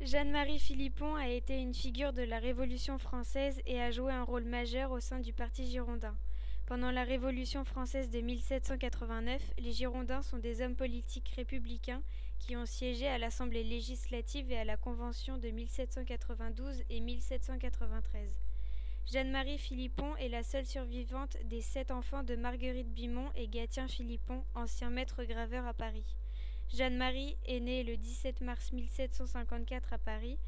Jeanne-Marie Philippon a été une figure de la Révolution française et a joué un rôle majeur au sein du Parti girondin. Pendant la Révolution française de 1789, les Girondins sont des hommes politiques républicains qui ont siégé à l'Assemblée législative et à la Convention de 1792 et 1793. Jeanne-Marie Philippon est la seule survivante des sept enfants de Marguerite Bimont et Gatien Philippon, ancien maître graveur à Paris. Jeanne-Marie est née le 17 mars 1754 à Paris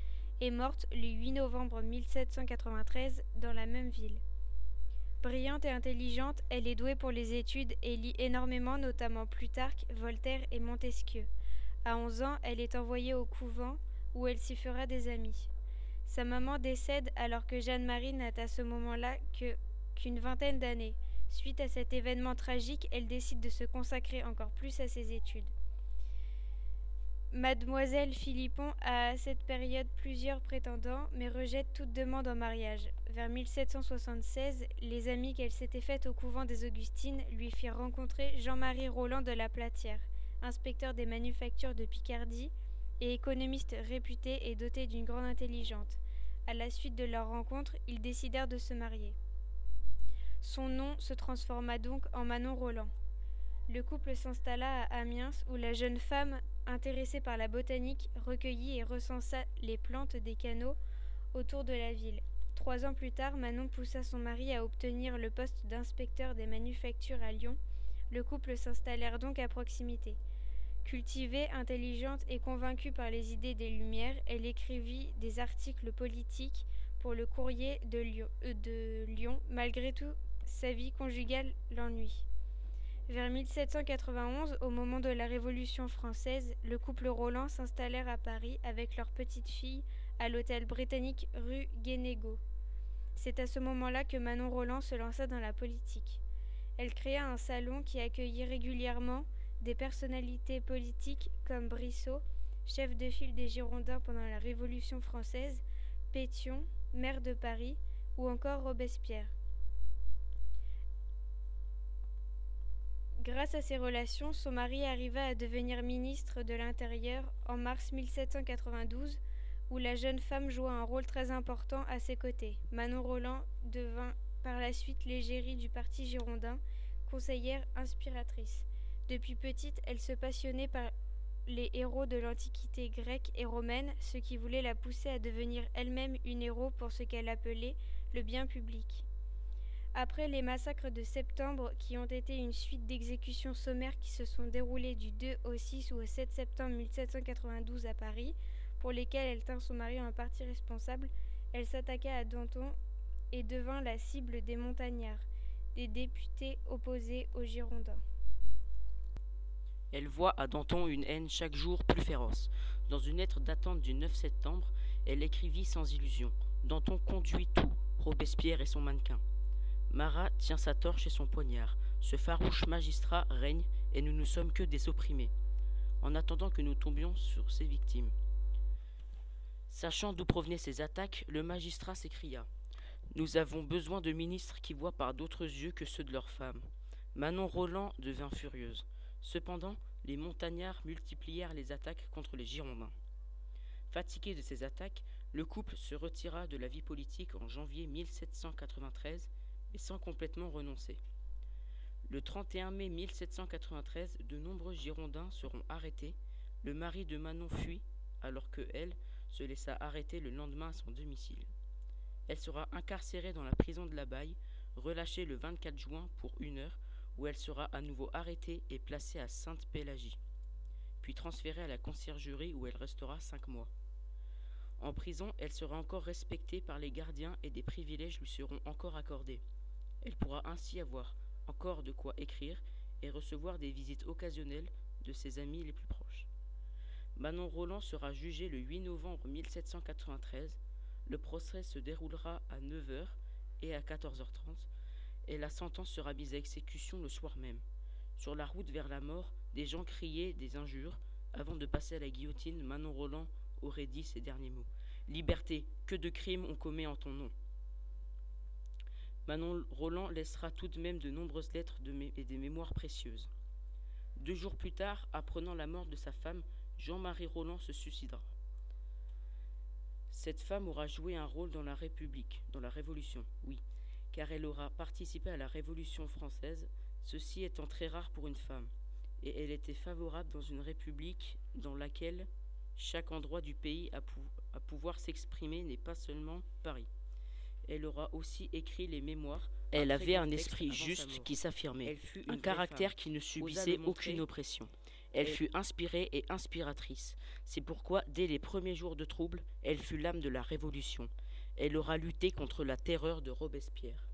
et morte le 8 novembre 1793 dans la même ville. Brillante et intelligente, elle est douée pour les études et lit énormément, notamment Plutarque, Voltaire et Montesquieu. À 11 ans, elle est envoyée au couvent où elle s'y fera des amis. Sa maman décède alors que Jeanne-Marie n'a à ce moment-là qu'une vingtaine d'années. Suite à cet événement tragique, elle décide de se consacrer encore plus à ses études. Mademoiselle Philippon a à cette période plusieurs prétendants, mais rejette toute demande en mariage. Vers 1776, les amis qu'elle s'était faites au couvent des Augustines lui firent rencontrer Jean-Marie Roland de la Platière, inspecteur des manufactures de Picardie et économiste réputé et doté d'une grande intelligence. À la suite de leur rencontre, ils décidèrent de se marier. Son nom se transforma donc en Manon Roland. Le couple s'installa à Amiens où la jeune femme, intéressée par la botanique, recueillit et recensa les plantes des canaux autour de la ville. Trois ans plus tard, Manon poussa son mari à obtenir le poste d'inspecteur des manufactures à Lyon. Le couple s'installèrent donc à proximité. Cultivée, intelligente et convaincue par les idées des Lumières, elle écrivit des articles politiques pour le courrier de Lyon, euh, malgré tout sa vie conjugale l'ennui. Vers 1791, au moment de la Révolution française, le couple Roland s'installèrent à Paris avec leur petite fille à l'hôtel britannique rue Guénégaud. C'est à ce moment-là que Manon Roland se lança dans la politique. Elle créa un salon qui accueillit régulièrement des personnalités politiques comme Brissot, chef de file des Girondins pendant la Révolution française, Pétion, maire de Paris, ou encore Robespierre. Grâce à ces relations, son mari arriva à devenir ministre de l'Intérieur en mars 1792, où la jeune femme joua un rôle très important à ses côtés. Manon Roland devint par la suite l'égérie du parti girondin, conseillère inspiratrice. Depuis petite, elle se passionnait par les héros de l'Antiquité grecque et romaine, ce qui voulait la pousser à devenir elle-même une héros pour ce qu'elle appelait le bien public. Après les massacres de septembre, qui ont été une suite d'exécutions sommaires qui se sont déroulées du 2 au 6 ou au 7 septembre 1792 à Paris, pour lesquelles elle tint son mari en partie responsable, elle s'attaqua à Danton et devint la cible des montagnards, des députés opposés aux Girondins. Elle voit à Danton une haine chaque jour plus féroce. Dans une lettre datante du 9 septembre, elle écrivit sans illusion Danton conduit tout, Robespierre et son mannequin. Marat tient sa torche et son poignard. Ce farouche magistrat règne et nous ne sommes que des opprimés, en attendant que nous tombions sur ses victimes. Sachant d'où provenaient ces attaques, le magistrat s'écria Nous avons besoin de ministres qui voient par d'autres yeux que ceux de leurs femmes. Manon Roland devint furieuse. Cependant, les montagnards multiplièrent les attaques contre les Girondins. Fatigué de ces attaques, le couple se retira de la vie politique en janvier 1793 et sans complètement renoncer. Le 31 mai 1793, de nombreux Girondins seront arrêtés. Le mari de Manon fuit, alors que elle se laissa arrêter le lendemain à son domicile. Elle sera incarcérée dans la prison de la Baille, relâchée le 24 juin pour une heure, où elle sera à nouveau arrêtée et placée à Sainte-Pélagie, puis transférée à la conciergerie où elle restera cinq mois. En prison, elle sera encore respectée par les gardiens et des privilèges lui seront encore accordés. Elle pourra ainsi avoir encore de quoi écrire et recevoir des visites occasionnelles de ses amis les plus proches. Manon Roland sera jugée le 8 novembre 1793. Le procès se déroulera à 9h et à 14h30 et la sentence sera mise à exécution le soir même. Sur la route vers la mort, des gens criaient des injures. Avant de passer à la guillotine, Manon Roland aurait dit ces derniers mots. Liberté, que de crimes on commet en ton nom. Manon Roland laissera tout de même de nombreuses lettres et des mémoires précieuses. Deux jours plus tard, apprenant la mort de sa femme, Jean-Marie Roland se suicidera. Cette femme aura joué un rôle dans la République, dans la Révolution, oui, car elle aura participé à la Révolution française, ceci étant très rare pour une femme, et elle était favorable dans une République dans laquelle chaque endroit du pays à pouvoir s'exprimer n'est pas seulement Paris. Elle aura aussi écrit les mémoires. Elle avait un esprit juste qui s'affirmait, un caractère qui ne subissait aucune oppression. Elle fut inspirée et inspiratrice. C'est pourquoi, dès les premiers jours de trouble, elle fut l'âme de la Révolution. Elle aura lutté contre la terreur de Robespierre.